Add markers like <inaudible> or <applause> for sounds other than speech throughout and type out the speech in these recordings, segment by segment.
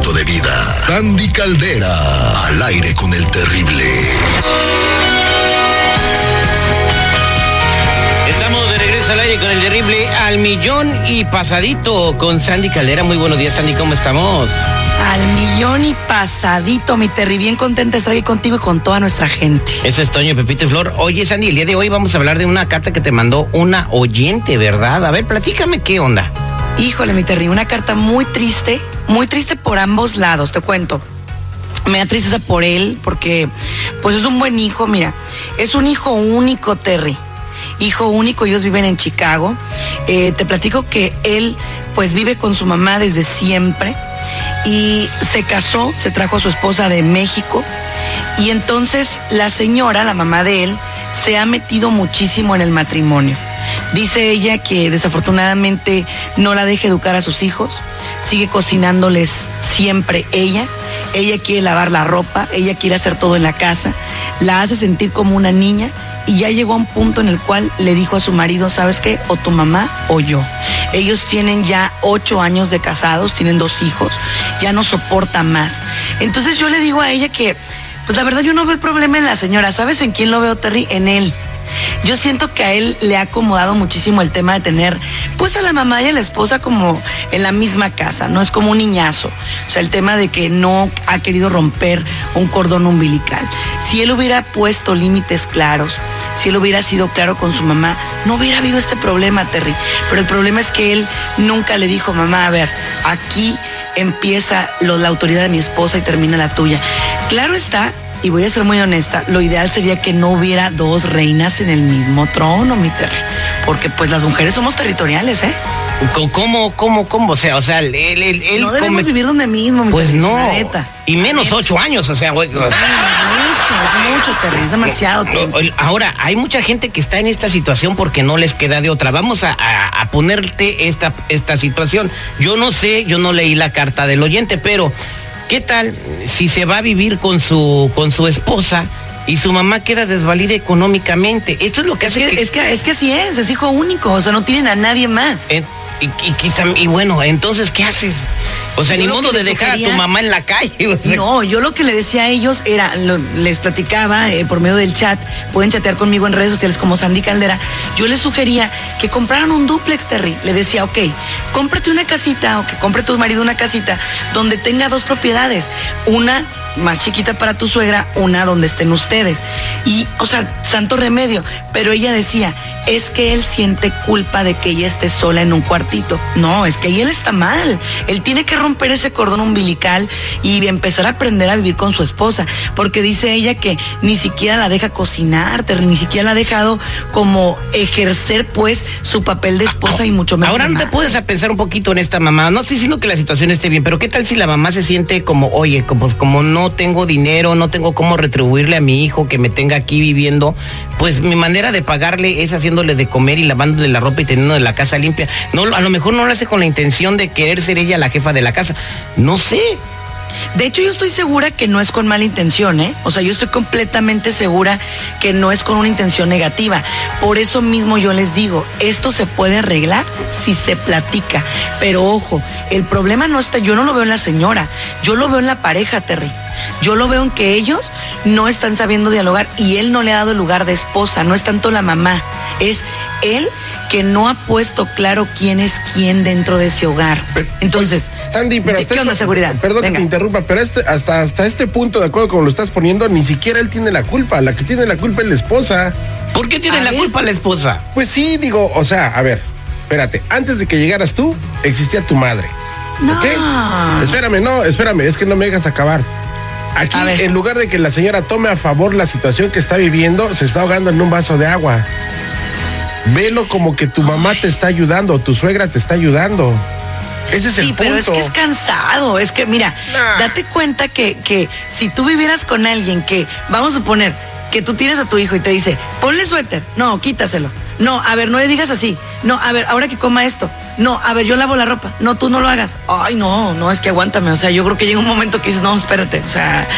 de vida. Sandy Caldera. Al aire con el terrible. Estamos de regreso al aire con el terrible al millón y pasadito con Sandy Caldera. Muy buenos días, Sandy, ¿cómo estamos? Al millón y pasadito, mi Terry. Bien contenta de estar aquí contigo y con toda nuestra gente. Eso es Toño Pepito y Flor. Oye, Sandy, el día de hoy vamos a hablar de una carta que te mandó una oyente, ¿verdad? A ver, platícame qué onda. Híjole, mi Terry, una carta muy triste, muy triste por ambos lados, te cuento. Me da tristeza por él, porque pues es un buen hijo, mira, es un hijo único, Terry. Hijo único, ellos viven en Chicago. Eh, te platico que él pues vive con su mamá desde siempre y se casó, se trajo a su esposa de México y entonces la señora, la mamá de él, se ha metido muchísimo en el matrimonio. Dice ella que desafortunadamente no la deja educar a sus hijos, sigue cocinándoles siempre ella, ella quiere lavar la ropa, ella quiere hacer todo en la casa, la hace sentir como una niña y ya llegó a un punto en el cual le dijo a su marido, ¿sabes qué? O tu mamá o yo. Ellos tienen ya ocho años de casados, tienen dos hijos, ya no soporta más. Entonces yo le digo a ella que, pues la verdad yo no veo el problema en la señora, ¿sabes en quién lo veo, Terry? En él. Yo siento que a él le ha acomodado muchísimo el tema de tener pues a la mamá y a la esposa como en la misma casa, no es como un niñazo. O sea, el tema de que no ha querido romper un cordón umbilical. Si él hubiera puesto límites claros, si él hubiera sido claro con su mamá, no hubiera habido este problema, Terry. Pero el problema es que él nunca le dijo, mamá, a ver, aquí empieza la autoridad de mi esposa y termina la tuya. Claro está y voy a ser muy honesta, lo ideal sería que no hubiera dos reinas en el mismo trono, mi Terry. Porque pues las mujeres somos territoriales, ¿eh? ¿Cómo, cómo, cómo? O sea, o sea, él, él, él no debemos come- vivir donde mismo, mi Pues no. neta. Y menos ocho años, o sea, güey, o sea, Mucho, es mucho, Terry, es demasiado tiempo. Ahora, hay mucha gente que está en esta situación porque no les queda de otra. Vamos a, a- a ponerte esta, esta situación. Yo no sé, yo no leí la carta del oyente, pero ¿qué tal si se va a vivir con su, con su esposa y su mamá queda desvalida económicamente? Esto es lo que Es hace que, es que es que así es, es hijo único, o sea, no tienen a nadie más. Eh, y, y quizá- y bueno, entonces, ¿qué haces? O sea, Yo ni modo de dejar a tu mamá en la calle. <laughs> o sea. No, yo lo que le decía a ellos era, lo- les platicaba eh, por medio del chat, pueden chatear conmigo en redes sociales como Sandy Caldera, yo les sugería que compraran un duplex, Terry. Le decía, ok, cómprate una casita o que compre tu marido una casita donde tenga dos propiedades, una más chiquita para tu suegra, una donde estén ustedes. Y, o sea, santo remedio. Pero ella decía, es que él siente culpa de que ella esté sola en un cuartito. No, es que ahí él está mal. Él tiene que romper ese cordón umbilical y empezar a aprender a vivir con su esposa. Porque dice ella que ni siquiera la deja cocinar, ni siquiera la ha dejado como ejercer, pues, su papel de esposa y mucho menos. Ahora no te puedes a pensar un poquito en esta mamá. No estoy diciendo que la situación esté bien, pero ¿qué tal si la mamá se siente como, oye, como, como no tengo dinero, no tengo cómo retribuirle a mi hijo que me tenga aquí viviendo? Pues mi manera de pagarle es de comer y lavándole la ropa y teniendo la casa limpia. No, a lo mejor no lo hace con la intención de querer ser ella la jefa de la casa. No sé. De hecho, yo estoy segura que no es con mala intención, ¿eh? O sea, yo estoy completamente segura que no es con una intención negativa. Por eso mismo yo les digo, esto se puede arreglar si se platica. Pero ojo, el problema no está, yo no lo veo en la señora, yo lo veo en la pareja, Terry. Yo lo veo en que ellos no están sabiendo dialogar y él no le ha dado lugar de esposa, no es tanto la mamá, es él que no ha puesto claro quién es quién dentro de ese hogar. Pero, Entonces, oye, Sandy, pero ¿de hasta ¿qué onda seguridad? Perdón Venga. que te interrumpa, pero este, hasta, hasta este punto, de acuerdo con lo estás poniendo, ni siquiera él tiene la culpa. La que tiene la culpa es la esposa. ¿Por qué tiene A la ver. culpa la esposa? Pues sí, digo, o sea, a ver, espérate, antes de que llegaras tú, existía tu madre. No. ¿Ok? Espérame, no, espérame, es que no me dejas acabar. Aquí, en lugar de que la señora tome a favor la situación que está viviendo, se está ahogando en un vaso de agua. Velo como que tu mamá te está ayudando, tu suegra te está ayudando. Ese es el sí, pero es punto. que es cansado. Es que, mira, Nah. date cuenta que, que si tú vivieras con alguien que, vamos a suponer, que tú tienes a tu hijo y te dice, ponle suéter, no, quítaselo. No, a ver, no le digas así. No, a ver, ahora que coma esto. No, a ver, yo lavo la ropa. No, tú no lo hagas. Ay, no, no, es que aguántame. O sea, yo creo que llega un momento que dices, no, espérate. O sea,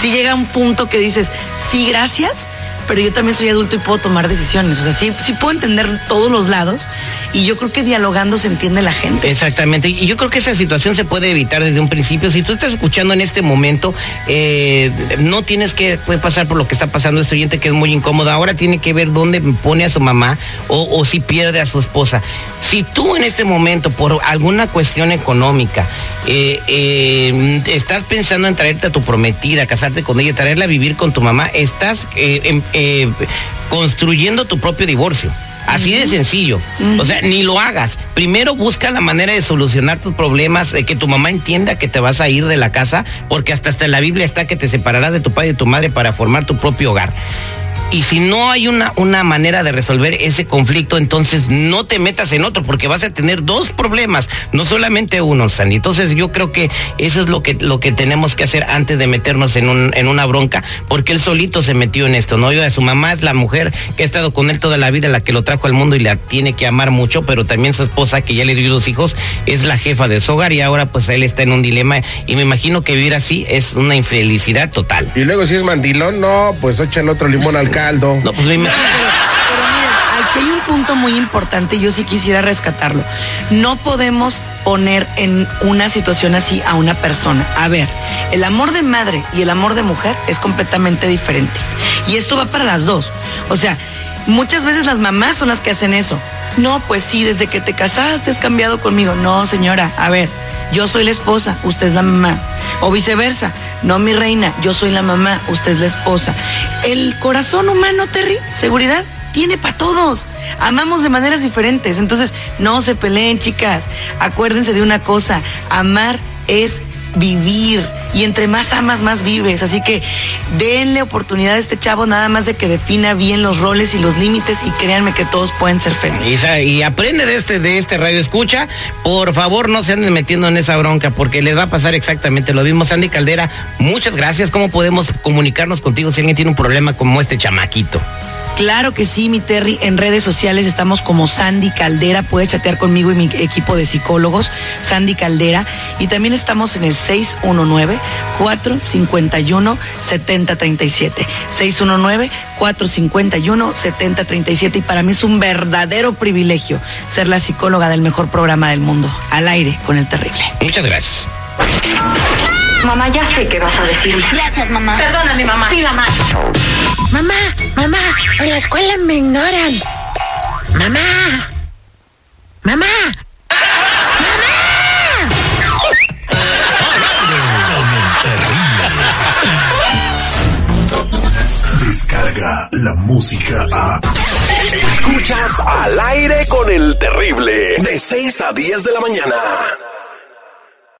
si llega un punto que dices, sí, gracias, pero yo también soy adulto y puedo tomar decisiones. O sea, sí, sí puedo entender todos los lados y yo creo que dialogando se entiende la gente. Exactamente, y yo creo que esa situación se puede evitar desde un principio. Si tú estás escuchando en este momento, eh, no tienes que pasar por lo que está pasando este oyente que es muy incómodo. Ahora tiene que ver dónde pone a su mamá o, si pierde a su esposa. Si tú en este momento, por alguna cuestión económica, eh, eh, estás pensando en traerte a tu prometida, casarte con ella, traerla a vivir con tu mamá, estás eh, em- eh, construyendo tu propio divorcio. Así de sencillo. O sea, ni lo hagas. Primero busca la manera de solucionar tus problemas, de que tu mamá entienda que te vas a ir de la casa, porque hasta, hasta en la Biblia está que te separarás de tu padre y de tu madre para formar tu propio hogar. Y si no hay una, una manera de resolver ese conflicto, entonces no te metas en otro, porque vas a tener dos problemas, no solamente uno, Sandy. Entonces yo creo que eso es lo que, lo que tenemos que hacer antes de meternos en, un, en una bronca, porque él solito se metió en esto, ¿no? Yo, su mamá es la mujer que ha estado con él toda la vida, la que lo trajo al mundo y la tiene que amar mucho, pero también su esposa, que ya le dio dos hijos, es la jefa de su hogar y ahora pues él está en un dilema y me imagino que vivir así es una infelicidad total. Y luego si es mandilón, no, pues échale otro limón al <laughs> caldo. No, pues me imagino. Pero miren, aquí hay un punto muy importante y yo sí quisiera rescatarlo. No podemos poner en una situación así a una persona. A ver, el amor de madre y el amor de mujer es completamente diferente. Y esto va para las dos. O sea, muchas veces las mamás son las que hacen eso. No, pues sí, desde que te casaste has cambiado conmigo. No, señora, a ver, yo soy la esposa, usted es la mamá. O viceversa, no mi reina, yo soy la mamá, usted es la esposa. El corazón humano, Terry, seguridad, tiene para todos. Amamos de maneras diferentes. Entonces, no se peleen, chicas. Acuérdense de una cosa, amar es vivir. Y entre más amas, más vives. Así que denle oportunidad a este chavo nada más de que defina bien los roles y los límites y créanme que todos pueden ser felices. Y, aprende de este, de este radio escucha. Por favor, no se anden metiendo en esa bronca porque les va a pasar exactamente lo mismo. Sandy Caldera, muchas gracias. ¿Cómo podemos comunicarnos contigo si alguien tiene un problema como este chamaquito? Claro que sí, mi Terry. En redes sociales estamos como Sandy Caldera. Puede chatear conmigo y mi equipo de psicólogos, Sandy Caldera. Y también estamos en el 619-451-7037. 619-451-7037. Y para mí es un verdadero privilegio ser la psicóloga del mejor programa del mundo. Al aire con el terrible. Muchas gracias. Mamá, ya sé qué vas a decirme. Gracias, mamá. Perdóname, mamá. Sí, mamá. Mamá, mamá, en la escuela me ignoran. Mamá. Mamá. Descarga la música a. Escuchas al aire con el terrible. De 6 a 10 de la mañana.